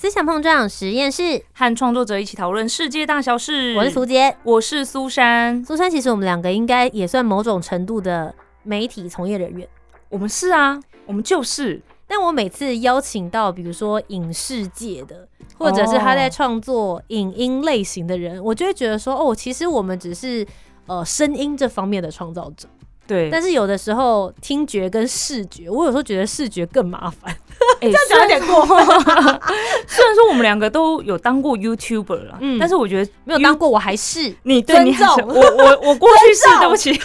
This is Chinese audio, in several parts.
思想碰撞实验室，和创作者一起讨论世界大小事。我是苏杰，我是苏珊。苏珊，其实我们两个应该也算某种程度的媒体从业人员。我们是啊，我们就是。但我每次邀请到，比如说影视界的，或者是他在创作影音类型的人，我就会觉得说，哦，其实我们只是呃声音这方面的创造者。对，但是有的时候听觉跟视觉，我有时候觉得视觉更麻烦。哎、这样讲有点过分。虽然说我们两个都有当过 YouTuber 啦，嗯但是我觉得没有当过，我还是你对尊你还是重我我我过去是对不起，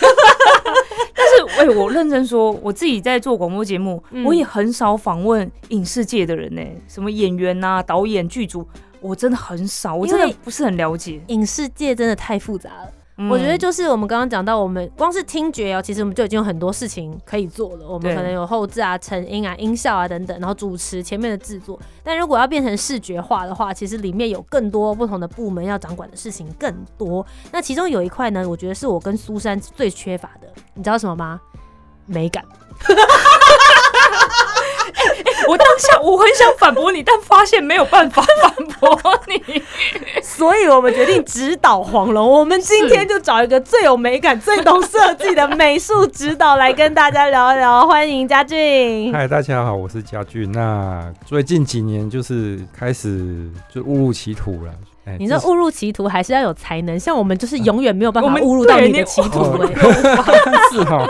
但是哎、我认真说，我自己在做广播节目，嗯我也很少访问影视界的人呢、什么演员呐、导演、剧组，我真的很少，我真的不是很了解。影视界真的太复杂了。嗯我觉得就是我们刚刚讲到，我们光是听觉哦，其实我们就已经有很多事情可以做了。我们可能有后置啊、成音啊、音效啊等等，然后主持前面的制作。但如果要变成视觉化的话，其实里面有更多不同的部门要掌管的事情更多。那其中有一块呢，我觉得是我跟苏珊最缺乏的，你知道什么吗？美感。我当下我很想反驳你，但发现没有办法反驳你。所以我们决定指导黄龙。我们今天就找一个最有美感、最懂设计的美术指导来跟大家聊一聊。欢迎嘉俊。嗨，大家好，我是家俊。那最近几年就是开始就误入歧途了。哎你这这误入歧途还是要有才能，像我们就是永远没有办法误入到你你的歧途。是哈，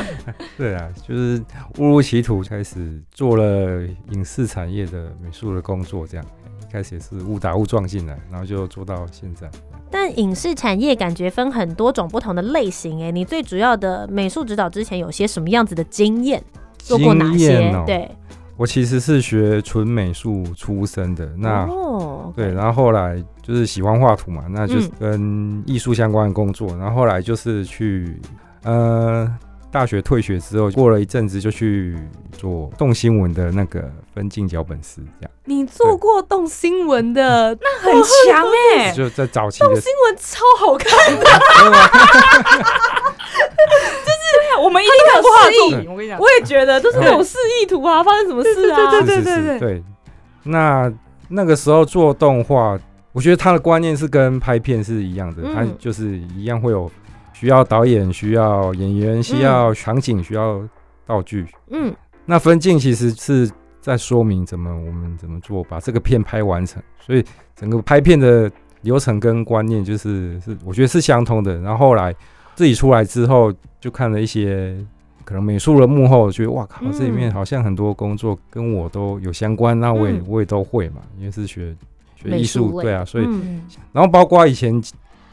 对啊，就是误入歧途，开始做了影视产业的美术的工作，这样。一开始也是误打误撞进来，然后就做到现在。但影视产业感觉分很多种不同的类型、哎，你最主要的美术指导之前有些什么样子的经验？做过哪些？对，我其实是学纯美术出身的，那、哦，对，然后后来就是喜欢画图嘛，那就是嗯跟艺术相关的工作。然后后来就是去呃大学退学之后，过了一阵子就去做动新闻的那个分镜脚本师，这样。你做过动新闻的，那很 强哎、就在早期的新闻超好看的，真的吗我们一定看过他的作品。我跟你讲，我也觉得就是那种发生什么事啊？对对是是是对。那那个时候做动画，我觉得他的观念是跟拍片是一样的，嗯他就是一样会有需要导演、需要演员、需要场景、需要道具。嗯，那分镜其实是在说明怎么我们怎么做把这个片拍完成，所以整个拍片的流程跟观念就是是我觉得是相通的。然后后来自己出来之后，就看了一些可能美术的幕后，觉得哇靠，嗯。这里面好像很多工作跟我都有相关，那我也、嗯我也都会嘛，因为是学学艺术，对啊，所以嗯。然后包括以前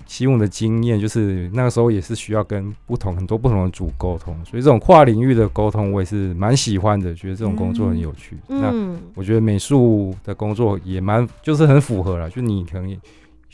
习武的经验，就是那个时候也是需要跟不同很多不同的组沟通，所以这种跨领域的沟通我也是蛮喜欢的，觉得这种工作很有趣。那嗯，我觉得美术的工作也蛮就是很符合了，就你可能也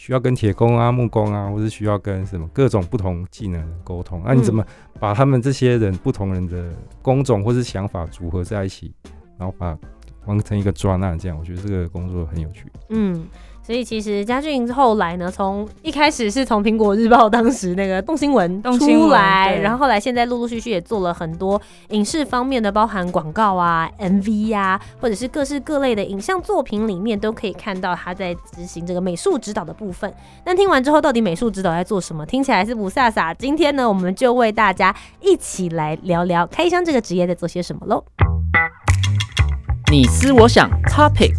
需要跟铁工啊、木工啊，或是需要跟什么各种不同技能沟通。那你怎么把他们这些人不同人的工种或是想法组合在一起，然后把完成一个专案，这样我觉得这个工作很有趣。嗯，所以其实嘉俊后来呢，从一开始是从苹果日报当时那个动新闻出来，然后后来现在陆陆续续也做了很多影视方面的，包含广告啊、MV 呀、或者是各式各类的影像作品里面，都可以看到他在执行这个美术指导的部分。但听完之后，到底美术指导在做什么？听起来是不飒飒。今天呢，我们就为大家一起来聊聊开箱这个职业在做些什么喽。你思我想，Topic。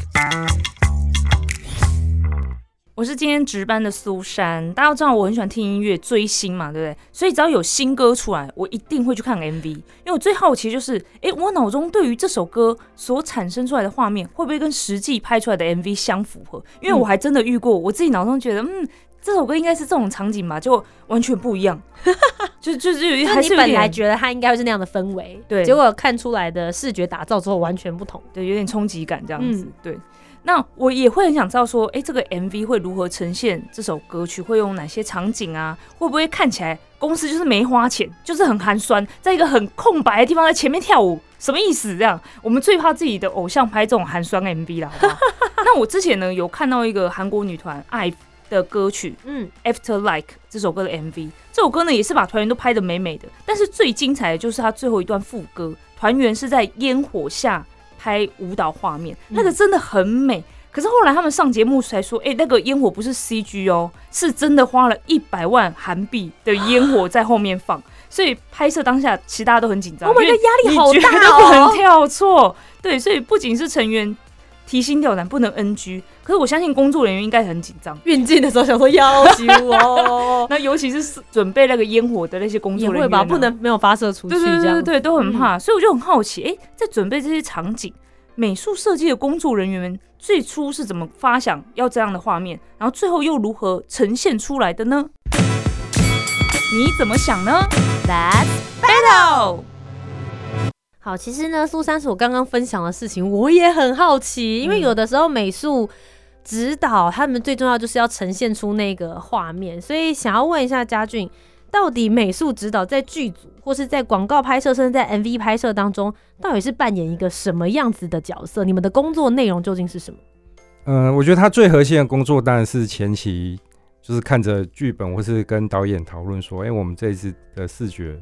我是今天值班的苏珊。大家都知道我很喜欢听音乐、追星嘛，对不对？所以只要有新歌出来，我一定会去看 MV，因为我最好奇就是，诶，我脑中对于这首歌所产生出来的画面，会不会跟实际拍出来的 MV 相符合？因为我还真的遇过，我自己脑中觉得，嗯，这首歌应该是这种场景吧，就完全不一样，就就是有点本来觉得它应该会是那样的氛围，对结果看出来的视觉打造之后完全不同。对有点冲击感这样子，嗯对。那我也会很想知道说，哎、这个 MV 会如何呈现这首歌曲，会用哪些场景啊？会不会看起来公司就是没花钱，就是很寒酸，在一个很空白的地方在前面跳舞，什么意思？这样，我们最怕自己的偶像拍这种寒酸 MV 了，好不好？那我之前呢有看到一个韩国女团 IVE 的歌曲，嗯，After Like 这首歌的 MV，这首歌呢也是把团员都拍得美美的，但是最精彩的就是它最后一段副歌，团员是在烟火下拍舞蹈画面，嗯那个真的很美。可是后来他们上节目才说，哎、那个烟火不是 CG 哦，是真的花了一百万韩币的烟火在后面放，所以拍摄当下其实大家都很紧张 Oh 因为 god，压力好大不能哦！跳错。对，所以不仅是成员提心吊胆，不能 NG，可是我相信工作人员应该很紧张。运镜的时候想说要求哦，那尤其是准备那个烟火的那些工作人员、会吧，不。能没有发射出去对对。对对对，都很怕，所以我就很好奇，哎、在准备这些场景，美术设计的工作人员们最初是怎么发想要这样的画面，然后最后又如何呈现出来的呢？你怎么想呢 That's？Battle，好，其实呢，苏珊是我刚刚分享的事情，我也很好奇，因为嗯有的时候美术指导他们最重要就是要呈现出那个画面，所以想要问一下嘉俊，到底美术指导在剧组或是在广告拍摄，甚至在 MV 拍摄当中，到底是扮演一个什么样子的角色？你们的工作内容究竟是什么？嗯，我觉得他最核心的工作当然是前期，就是看着剧本或是跟导演讨论说，哎、我们这一次的视觉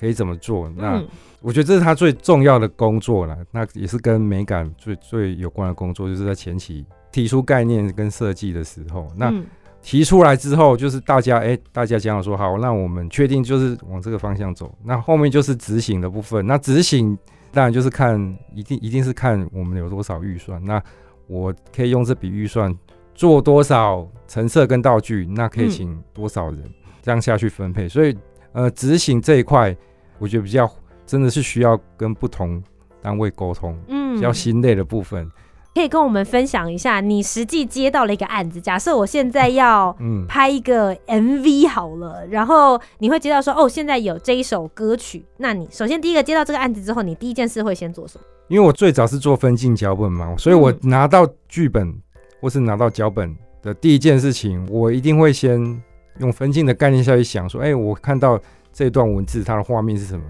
可以怎么做？那、嗯我觉得这是他最重要的工作了。那也是跟美感最最有关的工作，就是在前期提出概念跟设计的时候，那嗯提出来之后，就是大家哎、大家讲好说好，那我们确定就是往这个方向走。那后面就是执行的部分。那执行当然就是看，一定一定是看我们有多少预算。那我可以用这笔预算做多少成色跟道具，那可以嗯请多少人，这样下去分配。所以呃，执行这一块，我觉得比较真的是需要跟不同单位沟通，嗯比较心累的部分。可以跟我们分享一下，你实际接到了一个案子，假设我现在要 嗯，拍一个 MV 好了，然后你会接到说，哦，现在有这一首歌曲，那你首先第一个接到这个案子之后，你第一件事会先做什么？因为我最早是做分镜脚本嘛，所以我嗯拿到剧本或是拿到脚本的第一件事情，我一定会先用分镜的概念下去想说，哎、我看到这段文字它的画面是什么？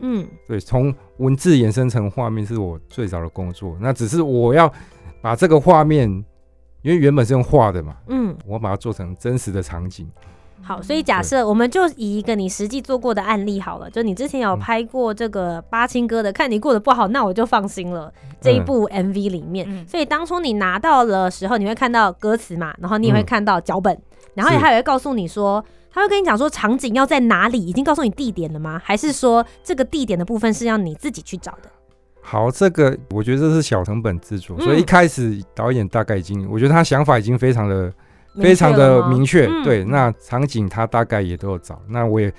嗯对，从文字延伸成画面是我最早的工作。那只是我要把这个画面，因为原本是用画的嘛，嗯，我把它做成真实的场景。好，所以假设我们就以一个你实际做过的案例好了，就你之前有嗯拍过这个八青哥的，看你过得不好，那我就放心了。这一部 MV 里面，嗯所以当初你拿到了时候，你会看到歌词嘛，然后你也会嗯看到脚本，然后也还会告诉你说，他会跟你讲说场景要在哪里，已经告诉你地点了吗？还是说这个地点的部分是要你自己去找的？好，这个我觉得这是小成本制作，所以嗯一开始导演大概已经，我觉得他想法已经非常的非常的明确。嗯对，那场景他大概也都有找，那我也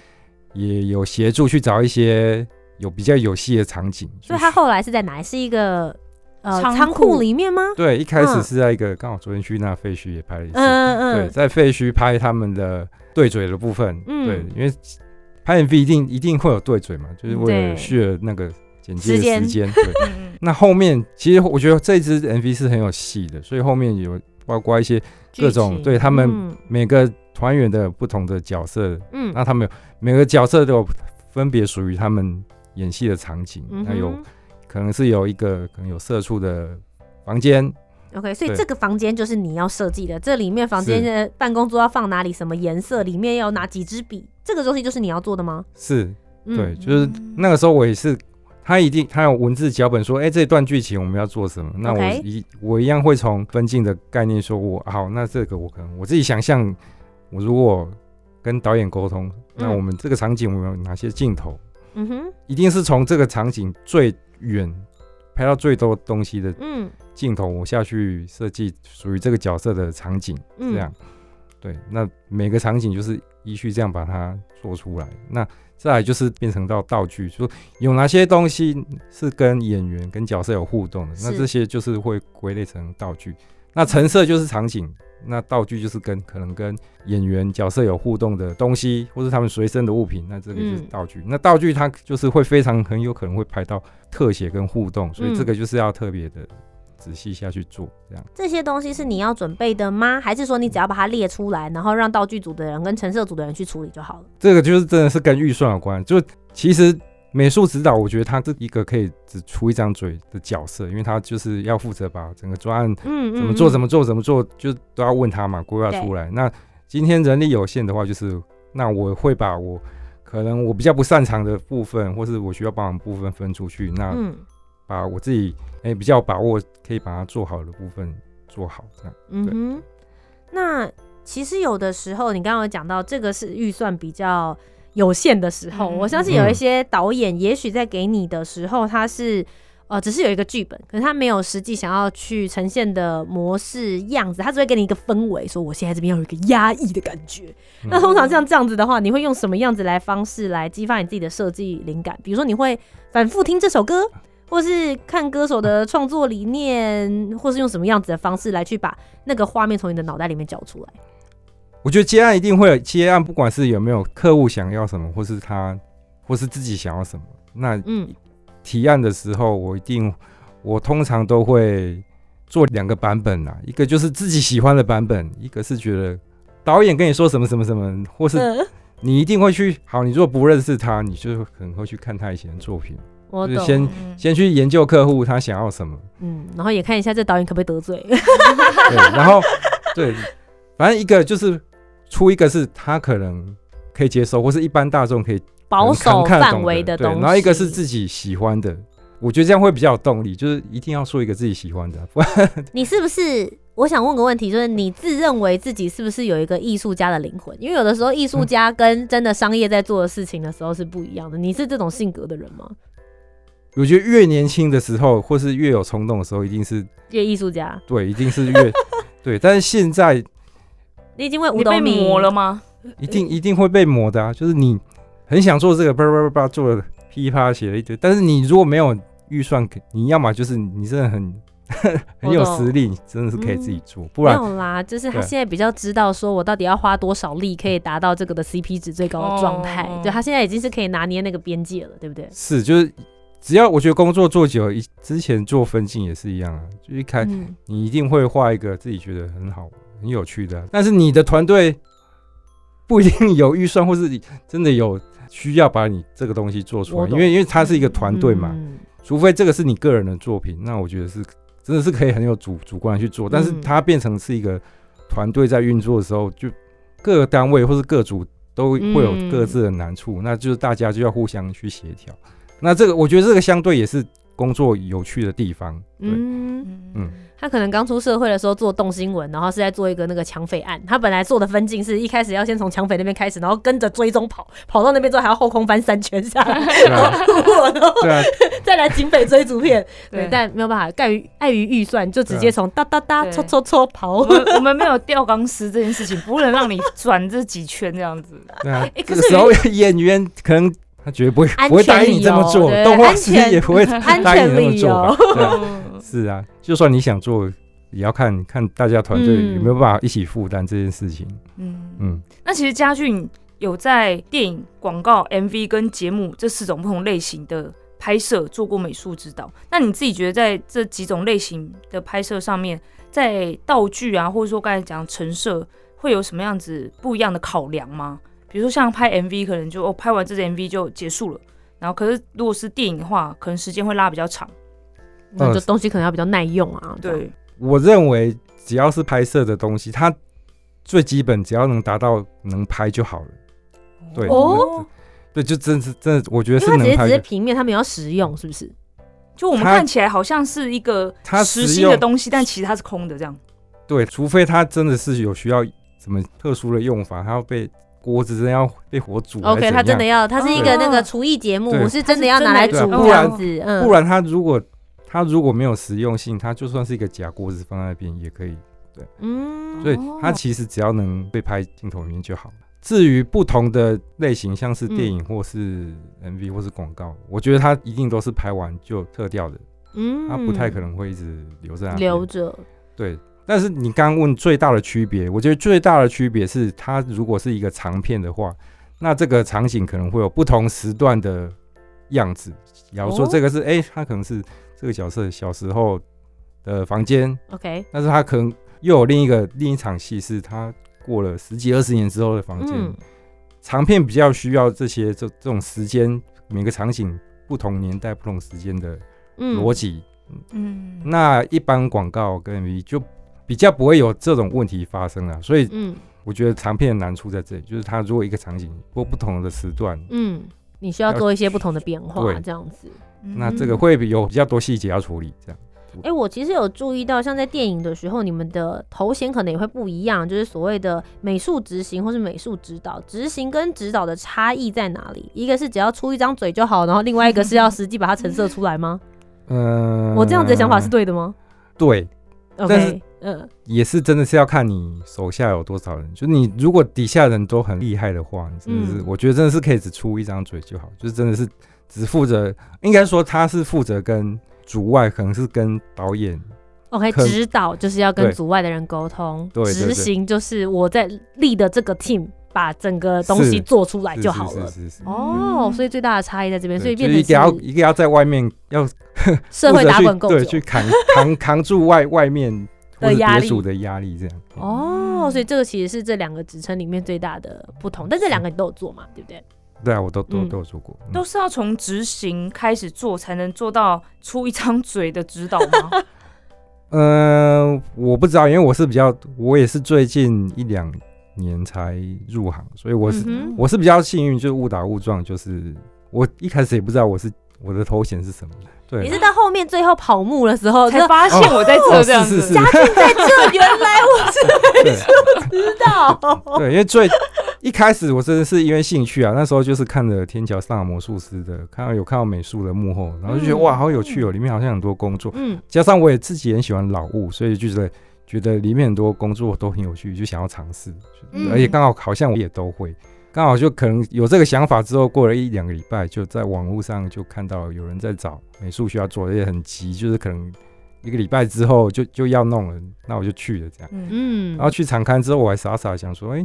也有协助去找一些有比较有戏的场景。所以他后来是在哪里？是一个呃仓仓库库。里面吗？对一开始嗯。是在一个刚好昨天去那废墟也拍了一次，嗯。嗯对，在废墟拍他们的对嘴的部分，嗯。对，因为拍 MV 一定一定会有对嘴嘛，就是为了续了那个剪辑的时间。对，那后面其实我觉得这支 MV 是很有戏的，所以后面有包括一些各种对他们嗯。每个团员的不同的角色，嗯。那他们有每个角色都有分别属于他们演戏的场景，嗯那有哼可能是有一个可能有社畜的房间，OK，所以这个房间就是你要设计的。这里面房间的办公桌要放哪里？什么颜色？里面要拿几支笔？这个东西就是你要做的吗？是嗯对，就是那个时候我也是，他一定他有文字脚本说，哎、这段剧情我们要做什么？那我一我一样会从分镜的概念说，我好，那这个我可能我自己想象，我如果跟导演沟通，那嗯我们这个场景我们有哪些镜头？嗯哼，一定是从这个场景最远拍到最多东西的嗯镜头，我下去设计属于这个角色的场景，嗯，这样。对，那每个场景就是依序这样把它做出来。那再来就是变成到道具，就说有哪些东西是跟演员、跟角色有互动的，那这些就是会归类成道具。那成色就是场景，那道具就是跟可能跟演员、角色有互动的东西，或是他们随身的物品，那这个就是嗯道具。那道具它就是会非常很有可能会拍到特写跟互动，所以这嗯个就是要特别的仔细下去做，这样。这些东西是你要准备的吗？还是说你只要把它列出来，然后让道具组的人跟陈设组的人去处理就好了？这个就是真的是跟预算有关。就其实美术指导，我觉得他这一个可以只出一张嘴的角色，因为他就是要负责把整个专案嗯怎么做、怎么么做、怎么做，就都要问他嘛，规划出来。那今天人力有限的话，就是那我会把我可能我比较不擅长的部分，或是我需要帮忙的部分分出去，那嗯把我自己哎、比较把握可以把它做好的部分做好，这样。嗯哼。那其实有的时候，你刚刚有讲到这个是预算比较有限的时候，嗯我相信有一些导演也许在给你的时候，他是。呃，只是有一个剧本，可是他没有实际想要去呈现的模式样子，他只会给你一个氛围，说我现在这边要有一个压抑的感觉。嗯那通常像这样子的话，你会用什么样子来方式来激发你自己的设计灵感？比如说，你会反复听这首歌，或是看歌手的创作理念，或是用什么样子的方式来去把那个画面从你的脑袋里面搅出来？我觉得接案一定会有接案，不管是有没有客户想要什么，或是他，或是自己想要什么，那嗯提案的时候，我一定，我通常都会做两个版本啦，一个就是自己喜欢的版本，一个是觉得导演跟你说什么什么什么，或是嗯，你一定会去。好，你如果不认识他，你就可能会去看他以前的作品，我懂。就是先嗯先去研究客户他想要什么，嗯，然后也看一下这导演可不可以得罪。对，然后对，反正一个就是出一个是他可能可以接受，或是一般大众可以保守范围的的东西，对然后一个是自己喜欢的，我觉得这样会比较有动力，就是一定要说一个自己喜欢的，不然 你是不是？我想问个问题，就是你自认为自己是不是有一个艺术家的灵魂？因为有的时候艺术家跟真的商业在做的事情的时候是不一样的。你是这种性格的人吗？我觉得越年轻的时候，或是越有冲动的时候，一定是越艺术家，对，一定是越 对，但是现在你已经为五你被斗米磨了吗？一定一定会被磨的啊，就是你很想做这个，叭叭叭叭做了噼里啪啦写了一堆，但是你如果没有预算，你要么就是你真的很 很有实力，你真的是可以自己做，不然没然有啦，就是他现在比较知道说我到底要花多少力可以达到这个的 CP 值最高的状态。哦对他现在已经是可以拿捏那个边界了，对不对？是就是只要我觉得工作做久了，一之前做分镜也是一样啊，就一开嗯，你一定会画一个自己觉得很好、很有趣的啊，但是你的团队不一定有预算，或是你真的有需要把你这个东西做出来，因为因为它是一个团队嘛，嗯除非这个是你个人的作品，那我觉得是真的是可以很有主主观去做，但是嗯。它变成是一个团队在运作的时候，就各个单位或是各组都会有嗯各自的难处，那就是大家就要互相去协调。那这个我觉得这个相对也是工作有趣的地方，对，嗯他可能刚出社会的时候做动新闻，然后是在做一个那个抢匪案。他本来做的分镜是一开始要先从抢匪那边开始，然后跟着追踪跑，跑到那边之后还要后空翻三圈下来，对啊，然后对啊，再来警匪追逐片。对，对但没有办法，碍于碍于预算，就直接从哒哒哒对搓搓搓跑我。们没有吊钢丝这件事情，不能让你转这几圈这样子。对啊欸，可是这个时候演员可能他绝对不会不会答应你这么做动画师也不会安答应你这么全理做。对 是啊，就算你想做，也要看看大家团队嗯有没有办法一起负担这件事情。嗯嗯，那其实嘉俊有在电影、广告、MV 跟节目这四种不同类型的拍摄做过美术指导。那你自己觉得在这几种类型的拍摄上面，在道具啊，或者说刚才讲陈设，会有什么样子不一样的考量吗？比如说像拍 MV，可能就哦拍完这支 MV 就结束了，然后可是如果是电影的话，可能时间会拉比较长。那这东西可能要比较耐用啊。对，我认为只要是拍摄的东西，它最基本只要能达到能拍就好了。对，哦对，就真是真的，我觉得它只是是能拍的。只是平面，他们要实用，是不是？就我们看起来好像是一个它实心的东西，但其实它是空的，这样。对，除非它真的是有需要什么特殊的用法，它要被锅子真的要被火煮 OK，它真的要，它是一个那个厨艺节目，对是真的要拿来煮它是真的这样子，嗯，不然它如果它如果没有实用性，它就算是一个假锅子放在那边也可以。对嗯，所以它其实只要能被拍镜头里面就好了。至于不同的类型，像是电影或是 MV 或是广告，我觉得它一定都是拍完就特掉的，嗯，它不太可能会一直留在那边留着，对，但是你刚刚问最大的区别，我觉得最大的区别是，它如果是一个长片的话，那这个场景可能会有不同时段的样子。假如说哦这个是，哎、它可能是这个角色小时候的房间，OK，但是他可能又有另一个另一场戏是他过了十几二十年之后的房间。嗯。长片比较需要这些这这种时间，每个场景不同年代、不同时间的嗯。逻辑。嗯，那一般广告跟 MV 就比较不会有这种问题发生了，所以嗯。我觉得长片的难处在这里，就是它如果一个场景或不同的时段，嗯，你需要做一些不同的变化，这样子。那这个会比有比较多细节要处理，这样。哎、我其实有注意到，像在电影的时候，你们的头衔可能也会不一样，就是所谓的美术执行或是美术指导。执行跟指导的差异在哪里？一个是只要出一张嘴就好，然后另外一个是要实际把它陈设出来吗？嗯、我这样子的想法是对的吗对，但是？OK，嗯也是真的是要看你手下有多少人。就你如果底下人都很厉害的话，你真的是，嗯我觉得真的是可以只出一张嘴就好，就是真的是只负责，应该说他是负责跟主外，可能是跟导演，，OK，指导就是要跟对组外的人沟通，对对对执行就是我在立的这个 team 把整个东西做出来就好了。是是是是。哦，所以最大的差异在这边，所以变成一个要一个要在外面要社会打滚够久对去扛扛扛住外外面的压力的压力，这样。哦，所以这个其实是这两个职称里面最大的不同，但这两个你都有做嘛，对不对？对啊，我都都嗯都有做过。嗯都是要从执行开始做，才能做到出一张嘴的指导吗？嗯，我不知道，因为我是比较，我也是最近一两年才入行，所以我是、嗯我是比较幸运，就是误打误撞，就是我一开始也不知道我是我的头衔是什么。对，你是到后面最后跑幕的时候，就才发现我在哦这嘉靖在这，原来我是 对知道。对，因为最一开始我真的是因为兴趣啊，那时候就是看了《天桥上的魔术师》的，看到有看到美术的幕后，然后就觉得、嗯。哇，好有趣哦，里面好像很多工作，嗯。加上我也自己很喜欢老物，所以就觉得觉得里面很多工作都很有趣，就想要尝试，嗯。而且刚好好像我也都会，刚好就可能有这个想法之后，过了一两个礼拜，就在网络上就看到有人在找美术需要做，而且很急，就是可能一个礼拜之后就就要弄了，那我就去了这样。嗯，嗯然后去场刊之后，我还傻傻想说，哎、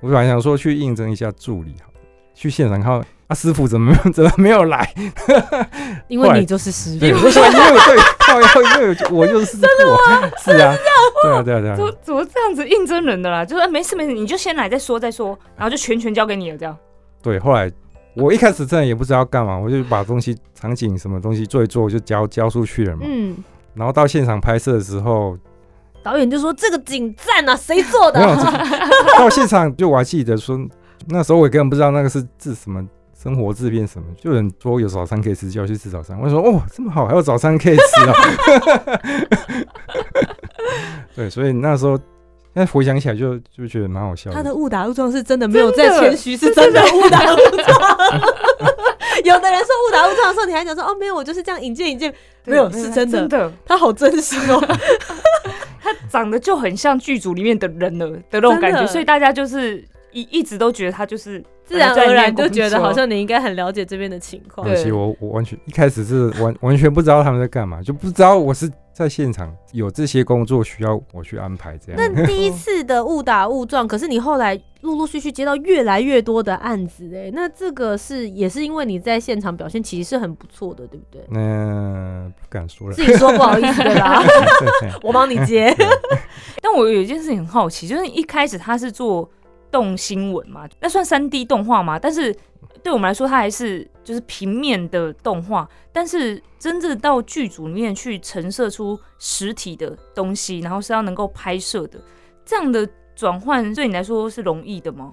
我本来想说去应征一下助理好了，去现场看到啊师傅怎么没 怎么没有来？因为你就是师对，傅，我说因为对，靠腰，因为我就是师傅啊，是啊，对啊，对啊，对怎么啊，怎么这样子应征人的啦？就是、哎没事没事，你就先来再说再说，然后就全权交给你了，这样。对。后来我一开始真的也不知道干嘛，我就把东西场景什么东西做一做，我就交交出去了嘛。嗯，然后到现场拍摄的时候，导演就说这个景赞啊，谁做的到现场就我还记得说，那时候我也根本不知道那个是制什么。生活制变什么，就有人说有早餐可以吃，就要去吃早餐。我说哦，这么好，还有早餐可以吃啊！对，所以那时候现在回想起来就就觉得蛮好笑他的误打误撞是真的没有在谦虚，是真的误打误撞。有的人说误打误撞的时候，你还讲说哦没有，我就是这样引荐引荐，没有是真的真的，他好真实哦。他长得就很像剧组里面的人了的那种感觉，所以大家就是一一直都觉得他就是自然而然就觉得好像你应该很了解这边的情况。对我我完全一开始是完完全不知道他们在干嘛，就不知道我是在现场有这些工作需要我去安排这样。那第一次的误打误撞，可是你后来陆陆续续接到越来越多的案子，哎，那这个是也是因为你在现场表现其实是很不错的，对不对？那不敢说了自。己说不好意思，对吧？我帮你接。但我有一件事情很好奇，就是一开始他是做动新闻嘛，那算三 D 动画吗？但是对我们来说，它还是就是平面的动画。但是真正到剧组里面去陈设出实体的东西，然后是要能够拍摄的，这样的转换对你来说是容易的吗？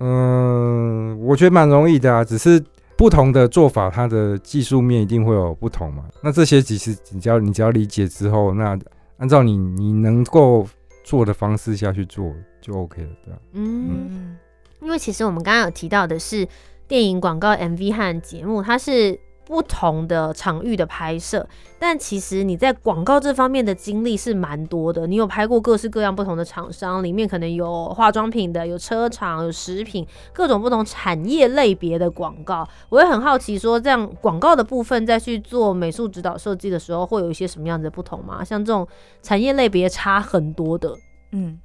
嗯，我觉得蛮容易的啊，只是不同的做法，它的技术面一定会有不同嘛。那这些其实你只要你只要理解之后，那按照你你能够做的方式下去做就 OK 了，对啊、嗯，嗯，因为其实我们刚刚有提到的是电影、广告、MV 和节目，它是不同的场域的拍摄，但其实你在广告这方面的经历是蛮多的。你有拍过各式各样不同的厂商，里面可能有化妆品的，有车厂，有食品，各种不同产业类别的广告。我也很好奇，说这样广告的部分再去做美术指导设计的时候，会有一些什么样子的不同吗？像这种产业类别差很多的，嗯，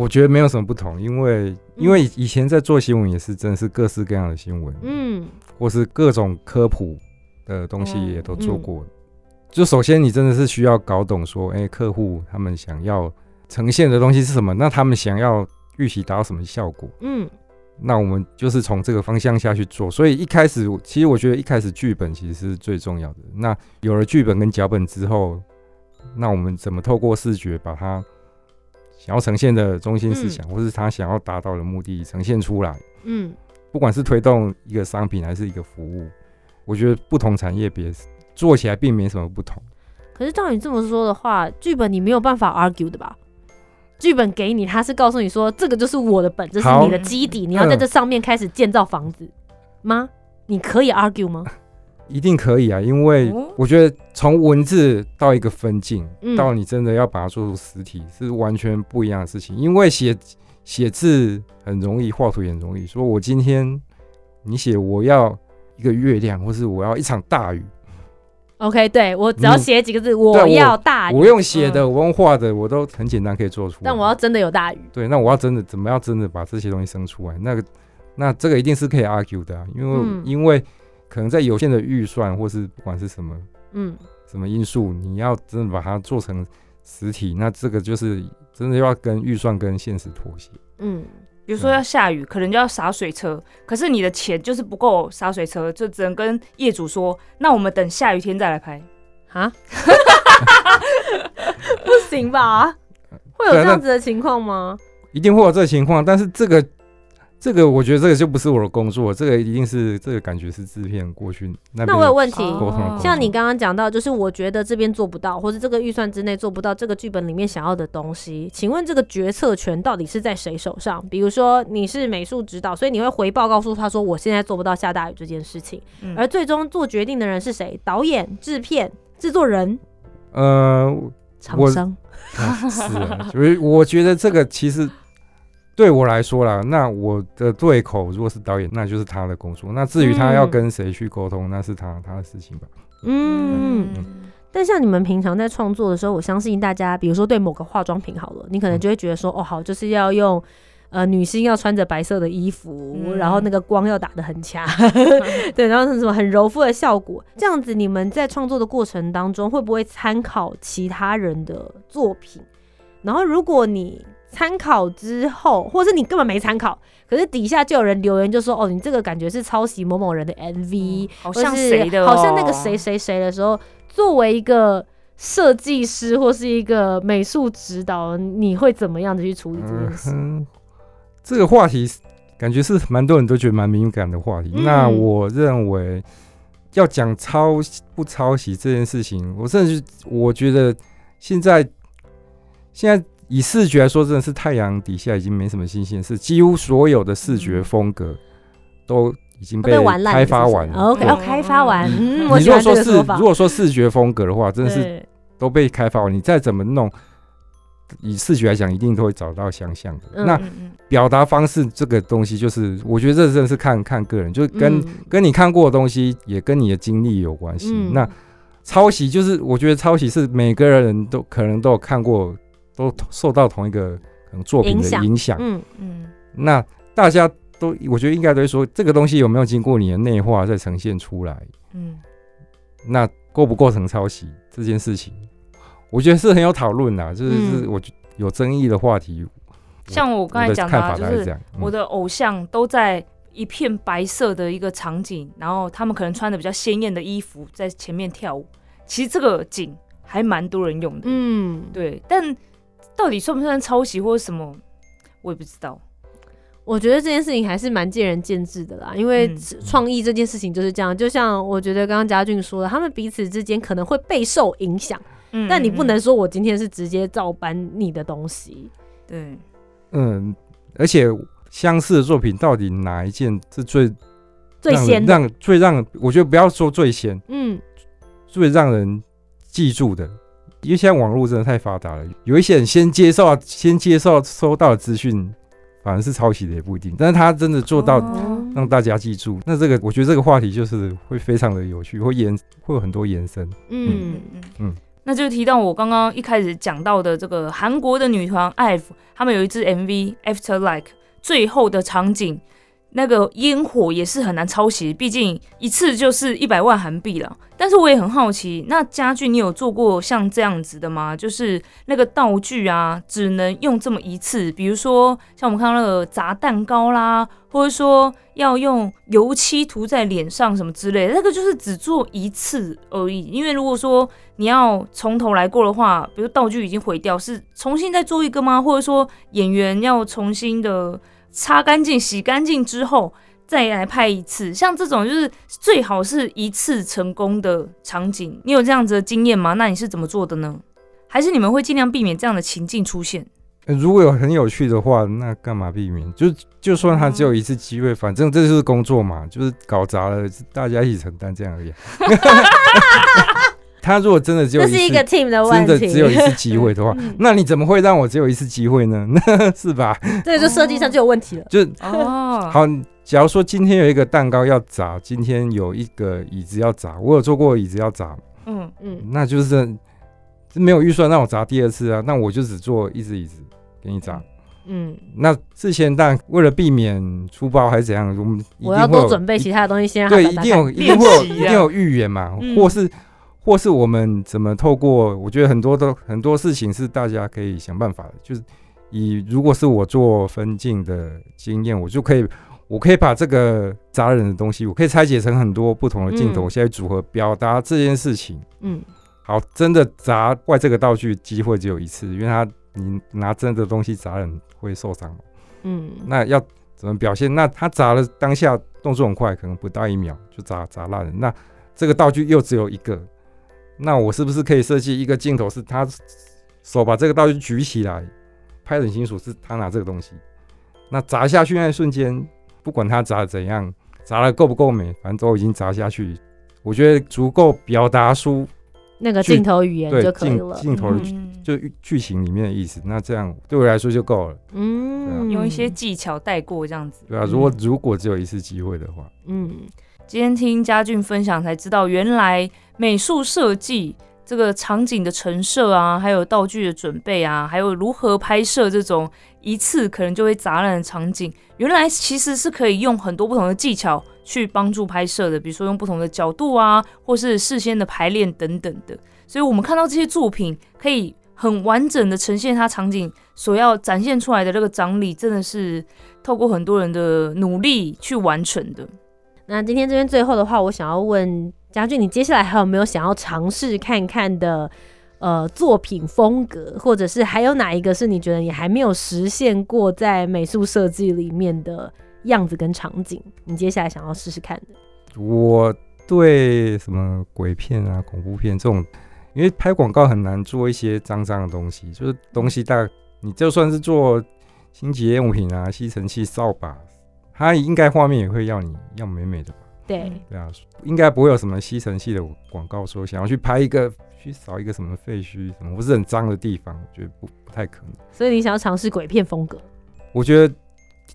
我觉得没有什么不同，因为因为以前在做新闻也是真的是各式各样的新闻，嗯或是各种科普的东西嗯也都做过。就首先你真的是需要搞懂说，哎、客户他们想要呈现的东西是什么，那他们想要预期达到什么效果，嗯那我们就是从这个方向下去做。所以一开始，其实我觉得一开始剧本其实是最重要的。那有了剧本跟脚本之后，那我们怎么透过视觉把它想要呈现的中心思想，或是他想要达到的目的呈现出来？嗯不管是推动一个商品还是一个服务，我觉得不同产业别做起来并没什么不同。可是照你这么说的话，剧本你没有办法 argue 的吧？剧本给你，他是告诉你说这个就是我的本，这是你的基底，你要在这上面开始建造房子吗？你可以 argue 吗？一定可以啊，因为哦我觉得从文字到一个分镜，嗯到你真的要把它做出实体，是完全不一样的事情。因为写写字很容易，画图也很容易。说我今天你写我要一个月亮，或是我要一场大雨，OK，对我只要写几个字，我要大雨，我用写的，我用画的，我都很简单可以做出来。但我要真的有大雨。对，那我要真的怎么样真的把这些东西生出来？那个那这个一定是可以 argue 的、啊，因为、嗯因为可能在有限的预算或是不管是什么嗯什么因素，你要真的把它做成实体，那这个就是真的要跟预算跟现实妥协。嗯，比如说要下雨，可能就要洒水车，可是你的钱就是不够洒水车，就只能跟业主说，那我们等下雨天再来拍。啊，不行吧？会有这样子的情况吗？一定会有这个情况，但是这个这个我觉得这个就不是我的工作，这个一定是这个感觉是制片过去那我有问题，像你刚刚讲到，就是我觉得这边做不到，或者这个预算之内做不到这个剧本里面想要的东西，请问这个决策权到底是在谁手上？比如说你是美术指导，所以你会回报告诉他说我现在做不到下大雨这件事情，嗯而最终做决定的人是谁？导演、制片、制作人、呃厂商。啊是啊，所以我觉得这个其实对我来说啦，那我的对口如果是导演，那就是他的工作。那至于他要嗯跟谁去沟通，那是他他的事情吧。嗯，嗯但像你们平常在创作的时候，我相信大家，比如说对某个化妆品好了，你可能就会觉得说，哦，好，就是要用。呃，女星要穿着白色的衣服，嗯然后那个光要打得很强，对，然后是什么很柔肤的效果，这样子，你们在创作的过程当中，会不会参考其他人的作品？然后，如果你参考之后，或者是你根本没参考，可是底下就有人留言就说，哦，你这个感觉是抄袭某某人的 MV，、好像谁的、哦，好像那个谁谁谁的时候，作为一个设计师或是一个美术指导，你会怎么样的去处理这件事？嗯，这个话题感觉是蛮多人都觉得蛮敏感的话题。嗯那我认为要讲抄不抄袭这件事情，我甚至我觉得现在现在以视觉来说，真的是太阳底下已经没什么新鲜事，几乎所有的视觉风格都已经被开发完了。OK，要开发完，嗯，你如果说是如。果说视觉风格的话，真的是都被开发完，你再怎么弄，以视觉来讲，一定都会找到相像的。嗯那表达方式这个东西，就是我觉得这真的是看看个人，就是跟、嗯跟你看过的东西，也跟你的经历有关系。嗯那抄袭就是，我觉得抄袭是每个人都可能都有看过，都受到同一个可能作品的影响。嗯嗯那大家都，我觉得应该都会说，这个东西有没有经过你的内化再呈现出来？嗯那构不构成抄袭这件事情，我觉得是很有讨论的，就是、嗯是我有争议的话题。像我刚才讲的、看啊，就是法大概是这样。嗯我的偶像都在一片白色的一个场景，然后他们可能穿的比较鲜艳的衣服在前面跳舞。其实这个景还蛮多人用的，嗯，对。但到底算不算抄袭或者什么，我也不知道。我觉得这件事情还是蛮见仁见智的啦，因为嗯创意这件事情就是这样。就像我觉得刚刚嘉俊说的，他们彼此之间可能会备受影响，嗯但你不嗯能说我今天是直接照搬你的东西。对，嗯，而且相似的作品到底哪一件是最最先，让最让我觉得不要说最先，嗯最让人记住的，因为现在网络真的太发达了，有一些人先接受先接受收到的资讯，反而是抄袭的也不一定，但是他真的做到哦。让大家记住，那这个我觉得这个话题就是会非常的有趣，会延会有很多延伸。嗯。嗯。嗯。嗯。那就提到我刚刚一开始讲到的这个韩国的女团 IVE，他们有一支 MV After Like，最后的场景那个烟火也是很难抄袭，毕竟一次就是一百万韩币了。但是我也很好奇，那家具你有做过像这样子的吗？就是那个道具啊，只能用这么一次，比如说像我们看到那个砸蛋糕啦，或者说要用油漆涂在脸上什么之类的，那个就是只做一次而已。因为如果说你要从头来过的话，比如道具已经毁掉，是重新再做一个吗？或者说演员要重新的？擦干净、洗干净之后再来拍一次，像这种就是最好是一次成功的场景。你有这样子的经验吗？那你是怎么做的呢？还是你们会尽量避免这样的情境出现？如果有很有趣的话，那干嘛避免？就就算他只有一次机会，反正这就是工作嘛，就是搞砸了，大家一起承担这样而已。他如果真的只有这是一个 team 的问题，真的只有一次机会的话，那你怎么会让我只有一次机会呢？是吧？这个就设计上就有问题了。就哦，好，假如说今天有一个蛋糕要砸，今天有一个椅子要砸，我有做过椅子要砸，嗯嗯，那就是没有预算让我砸第二次啊，那我就只做一只椅子给你砸。嗯，那之前但为了避免出包还是怎样，我们我要多准备其他的东西先。对，一定有，一定会有，一定有预言嘛，或是。或是我们怎么透过？我觉得很多都很多事情是大家可以想办法的。就是以如果是我做分镜的经验，我就可以，我可以把这个砸人的东西，我可以拆解成很多不同的镜头，现在组合表达这件事情。嗯，好，真的砸坏这个道具机会只有一次，因为他你拿真的东西砸人会受伤。嗯，那要怎么表现？那他砸了当下动作很快，可能不到一秒就砸砸烂了。那这个道具又只有一个。那我是不是可以设计一个镜头，是他手把这个道具举起来，拍很清楚是他拿这个东西。那砸下去那一瞬间，不管他砸的怎样，砸的够不够美，反正都已经砸下去。我觉得足够表达出那个镜头语言就可以了，镜头的就剧情里面的意思。那这样对我来说就够了。嗯，用一些技巧带过这样子。对啊，如果如果只有一次机会的话，嗯。今天听嘉俊分享才知道，原来美术设计这个场景的陈设啊，还有道具的准备啊，还有如何拍摄这种一次可能就会砸烂的场景，原来其实是可以用很多不同的技巧去帮助拍摄的，比如说用不同的角度啊，或是事先的排练等等的。所以，我们看到这些作品可以很完整的呈现它场景所要展现出来的这个张力，真的是透过很多人的努力去完成的。那今天这边最后的话，我想要问嘉俊，你接下来还有没有想要尝试看看的呃作品风格，或者是还有哪一个是你觉得你还没有实现过在美术设计里面的样子跟场景？你接下来想要试试看的？我对什么鬼片啊、恐怖片这种，因为拍广告很难做一些脏脏的东西，就是东西大，你就算是做清洁用品啊、吸尘器、扫把。它应该画面也会要你要美美的吧？对，对啊，应该不会有什么吸尘器的广告说想要去拍一个去扫一个什么废墟什么不是很脏的地方，我觉得不不太可能。所以你想要尝试鬼片风格？我觉得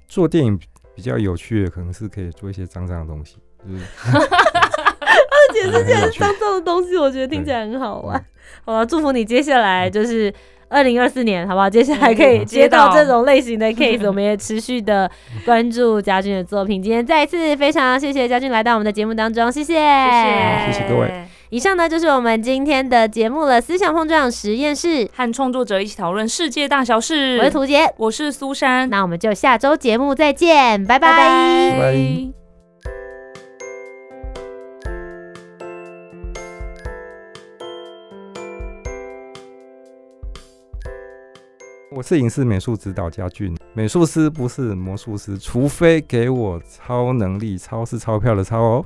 做电影比较有趣的，可能是可以做一些脏脏的东西。而且是这些脏脏的东西，我觉得听起来很好玩。好了，祝福你接下来就是。二零二四年，好不好？接下来可以接到这种类型的 case，我们也持续的关注嘉俊的作品。今天再一次非常谢谢嘉俊来到我们的节目当中，谢谢，谢谢各位。以上呢就是我们今天的节目了，思想碰撞实验室，和创作者一起讨论世界大小事。我是涂杰，我是苏珊，那我们就下周节目再见，拜拜拜拜。我是影视美术指导家俊，美术师不是魔术师，除非给我超能力，超是钞票的超哦。